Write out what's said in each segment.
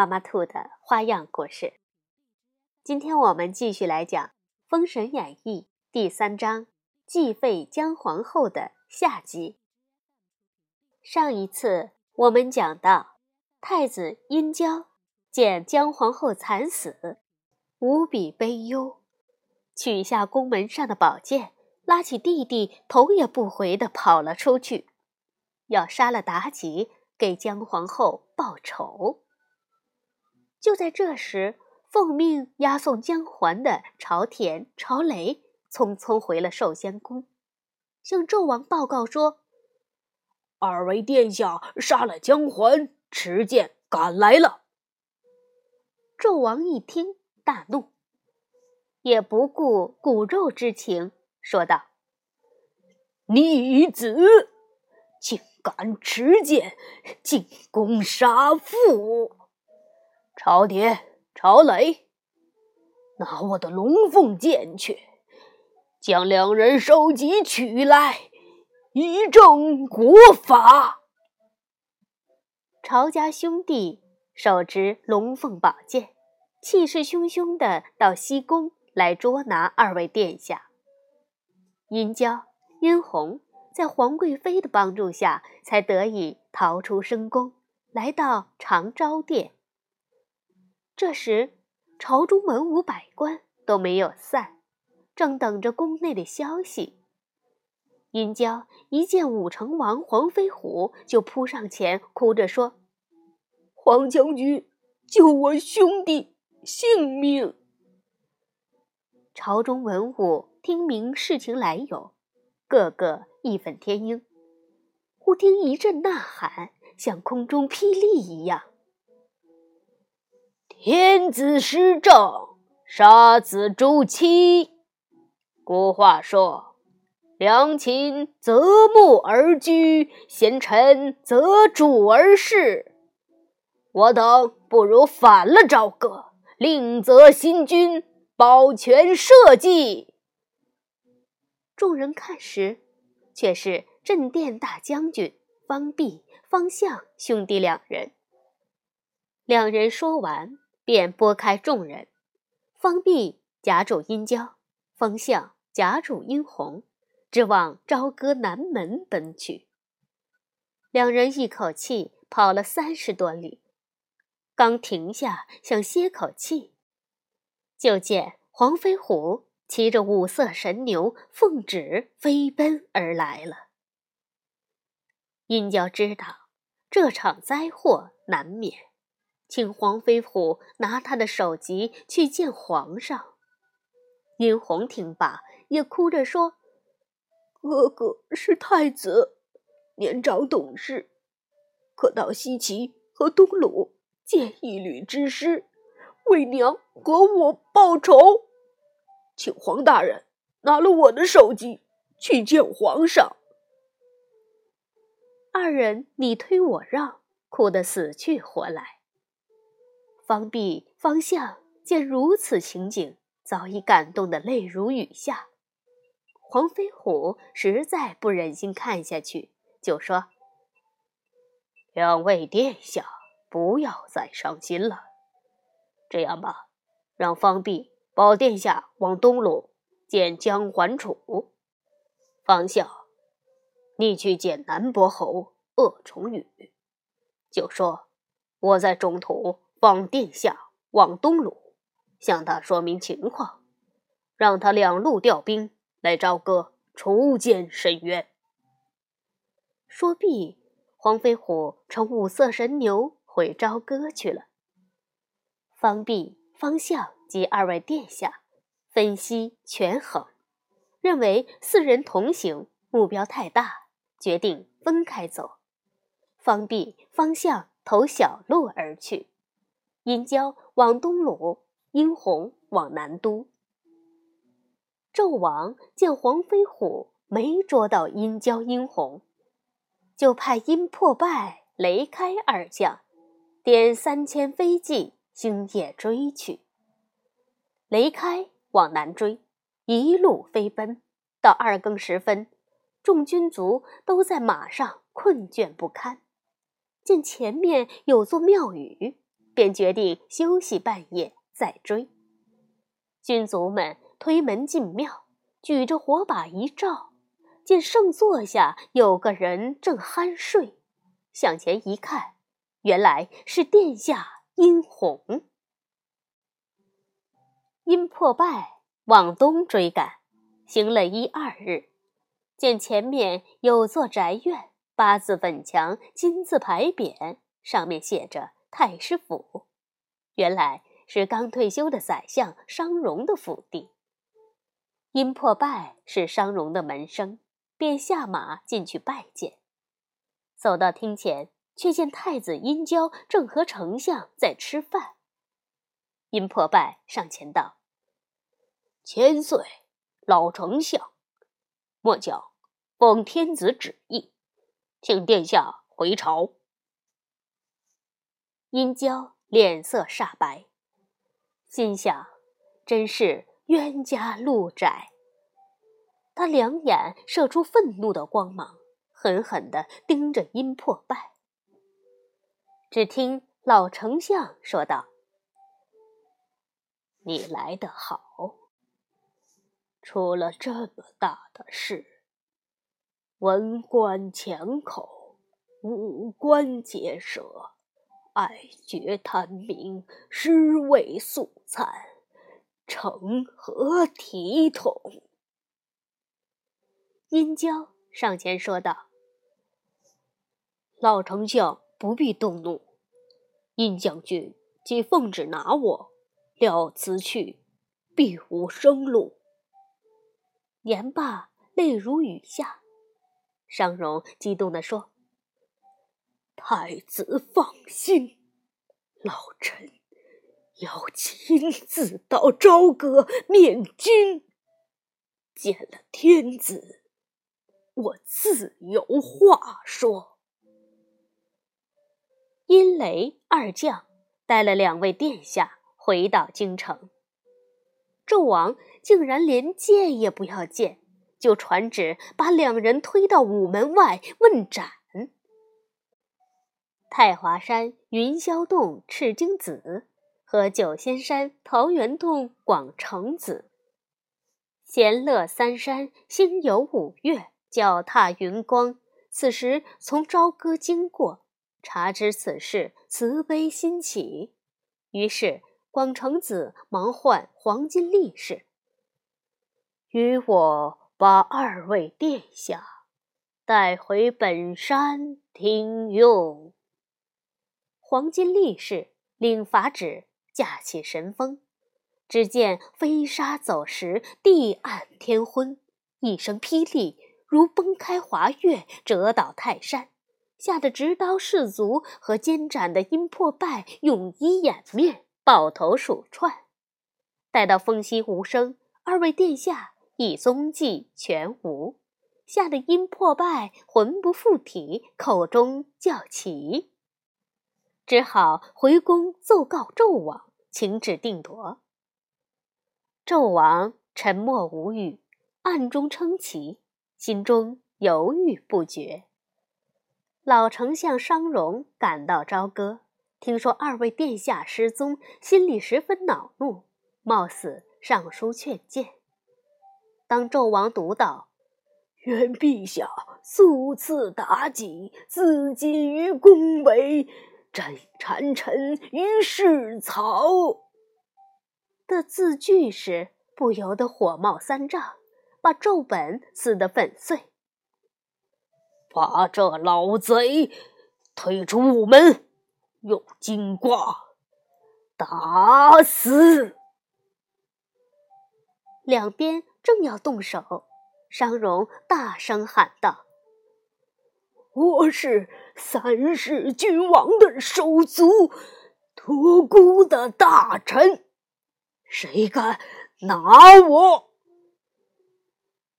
妈妈兔的花样故事。今天我们继续来讲《封神演义》第三章“继废姜皇后”的下集。上一次我们讲到，太子殷郊见姜皇后惨死，无比悲忧，取下宫门上的宝剑，拉起弟弟，头也不回地跑了出去，要杀了妲己。给姜皇后报仇。就在这时，奉命押送姜环的朝田、朝雷匆匆回了寿仙宫，向纣王报告说：“二位殿下杀了姜环，持剑赶来了。”纣王一听，大怒，也不顾骨肉之情，说道：“逆子，竟！”敢持剑进宫杀父，朝天、朝雷，拿我的龙凤剑去，将两人首级取来，以正国法。朝家兄弟手执龙凤宝剑，气势汹汹的到西宫来捉拿二位殿下，殷郊、殷红。在皇贵妃的帮助下，才得以逃出深宫，来到长昭殿。这时，朝中文武百官都没有散，正等着宫内的消息。殷郊一见武成王黄飞虎，就扑上前，哭着说：“黄将军，救我兄弟性命！”朝中文武听明事情来由，个个。义愤填膺，忽听一阵呐喊，像空中霹雳一样：“天子失政，杀子诛妻。”古话说：“良禽择木而居，贤臣择主而事。”我等不如反了朝歌，另择新君，保全社稷。众人看时。却是镇殿大将军方弼、方相兄弟两人。两人说完，便拨开众人。方弼夹住殷郊，方向夹住殷红，直往朝歌南门奔去。两人一口气跑了三十多里，刚停下想歇口气，就见黄飞虎。骑着五色神牛，奉旨飞奔而来了。殷郊知道这场灾祸难免，请黄飞虎拿他的首级去见皇上。殷红听罢，也哭着说：“哥哥是太子，年长懂事，可到西岐和东鲁借一旅之师，为娘和我报仇。”请黄大人拿了我的首级去见皇上。二人你推我让，哭得死去活来。方弼、方相见如此情景，早已感动得泪如雨下。黄飞虎实在不忍心看下去，就说：“两位殿下，不要再伤心了。这样吧，让方弼。”保殿下往东路见姜桓楚，方孝，你去见南伯侯鄂崇宇，就说我在中途放殿下往东鲁，向他说明情况，让他两路调兵来朝歌，除奸申冤。说毕，黄飞虎乘五色神牛回朝歌去了。方弼、方相。及二位殿下分析权衡，认为四人同行目标太大，决定分开走。方弼、方向投小路而去，殷郊往东鲁，殷洪往南都。纣王见黄飞虎没捉到殷郊、殷洪，就派殷破败、雷开二将，点三千飞骑，星夜追去。雷开往南追，一路飞奔，到二更时分，众军卒都在马上困倦不堪。见前面有座庙宇，便决定休息半夜再追。军卒们推门进庙，举着火把一照，见圣座下有个人正酣睡，向前一看，原来是殿下殷红。殷破败往东追赶，行了一二日，见前面有座宅院。八字粉墙，金字牌匾，上面写着“太师府”，原来是刚退休的宰相商容的府邸。殷破败是商容的门生，便下马进去拜见。走到厅前，却见太子殷郊正和丞相在吃饭。殷破败上前道：“千岁，老丞相，末将奉天子旨意。”请殿下回朝。殷郊脸色煞白，心想：真是冤家路窄。他两眼射出愤怒的光芒，狠狠地盯着殷破败。只听老丞相说道：“你来得好，出了这么大的事。”文官强口，武官结舌，爱绝贪名，尸位素餐，成何体统？殷郊上前说道：“老丞相不必动怒，殷将军既奉旨拿我，料此去必无生路。”言罢，泪如雨下。商容激动地说：“太子放心，老臣要亲自到朝歌面君，见了天子，我自有话说。”阴雷二将带了两位殿下回到京城，纣王竟然连见也不要见。就传旨把两人推到午门外问斩。太华山云霄洞赤精子和九仙山桃源洞广成子，闲乐三山星游五岳，脚踏云光。此时从朝歌经过，察知此事，慈悲心起，于是广成子忙唤黄金力士，与我。把二位殿下带回本山听用。黄金力士领法旨，驾起神风，只见飞沙走石，地暗天昏，一声霹雳，如崩开华岳，折倒泰山，吓得执刀士卒和监斩的殷破败用衣掩面，抱头鼠窜。待到风息无声，二位殿下。一踪迹全无，吓得殷破败魂不附体，口中叫奇，只好回宫奏告纣王，请旨定夺。纣王沉默无语，暗中称奇，心中犹豫不决。老丞相商容赶到朝歌，听说二位殿下失踪，心里十分恼怒，冒死上书劝谏。当纣王读到“愿陛下速赐妲己，自尽于宫闱，朕谗臣于市曹”的字句时，不由得火冒三丈，把奏本撕得粉碎。把这老贼推出午门，用金瓜打死。两边。正要动手，商容大声喊道：“我是三世君王的手足，托孤的大臣，谁敢拿我？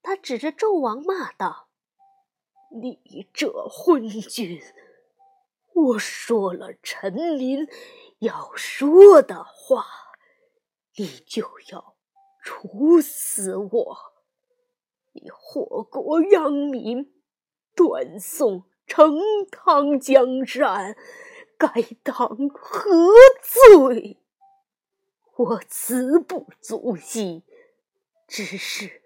他指着纣王骂道：“你这昏君！我说了臣民要说的话，你就要处死我！你祸国殃民，断送成汤江山！”该当何罪？我词不足惜，只是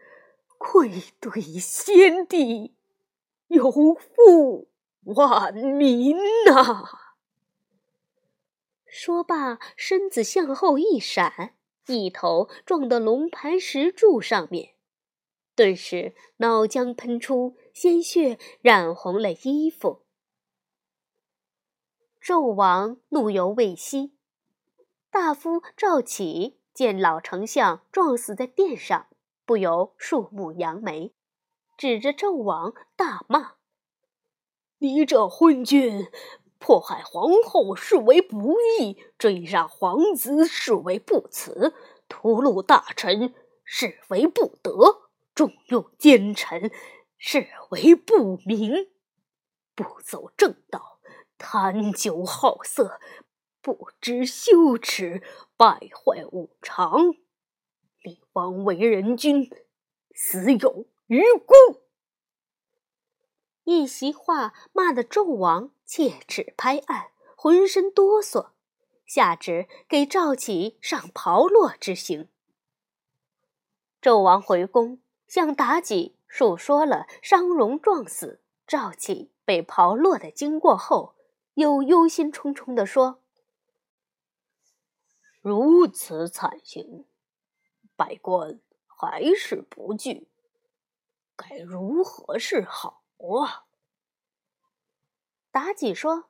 愧对先帝，有负万民呐！说罢，身子向后一闪，一头撞到龙盘石柱上面，顿时脑浆喷出，鲜血染红了衣服。纣王怒犹未息，大夫赵启见老丞相撞死在殿上，不由竖目扬眉，指着纣王大骂：“你这昏君，迫害皇后视为不义，追杀皇子视为不慈，屠戮大臣视为不德，重用奸臣视为不明，不走正道。”贪酒好色，不知羞耻，败坏五常。你枉为人君，死有余辜。一席话骂得纣王切齿拍案，浑身哆嗦，下旨给赵启上炮烙之刑。纣王回宫，向妲己述说了商容撞死、赵启被炮烙的经过后。又忧心忡忡地说：“如此惨刑，百官还是不惧，该如何是好啊？”妲己说：“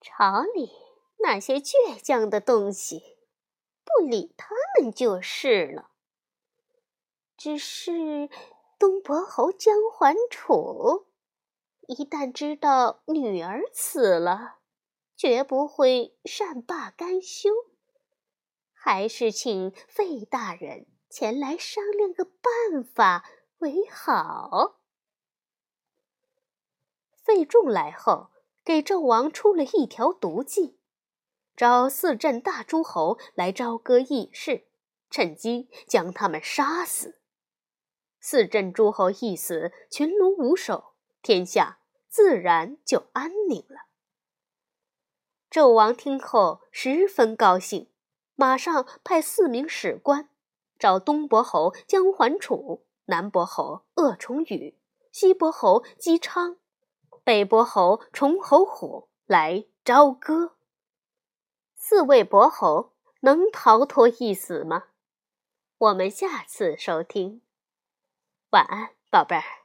朝里那些倔强的东西，不理他们就是了。只是东伯侯姜桓楚。”一旦知道女儿死了，绝不会善罢甘休，还是请费大人前来商量个办法为好。费仲来后，给纣王出了一条毒计，找四镇大诸侯来朝歌议事，趁机将他们杀死。四镇诸侯一死，群龙无首。天下自然就安宁了。纣王听后十分高兴，马上派四名史官找东伯侯姜桓楚、南伯侯鄂崇禹、西伯侯姬昌、北伯侯崇侯虎来朝歌。四位伯侯能逃脱一死吗？我们下次收听。晚安，宝贝儿。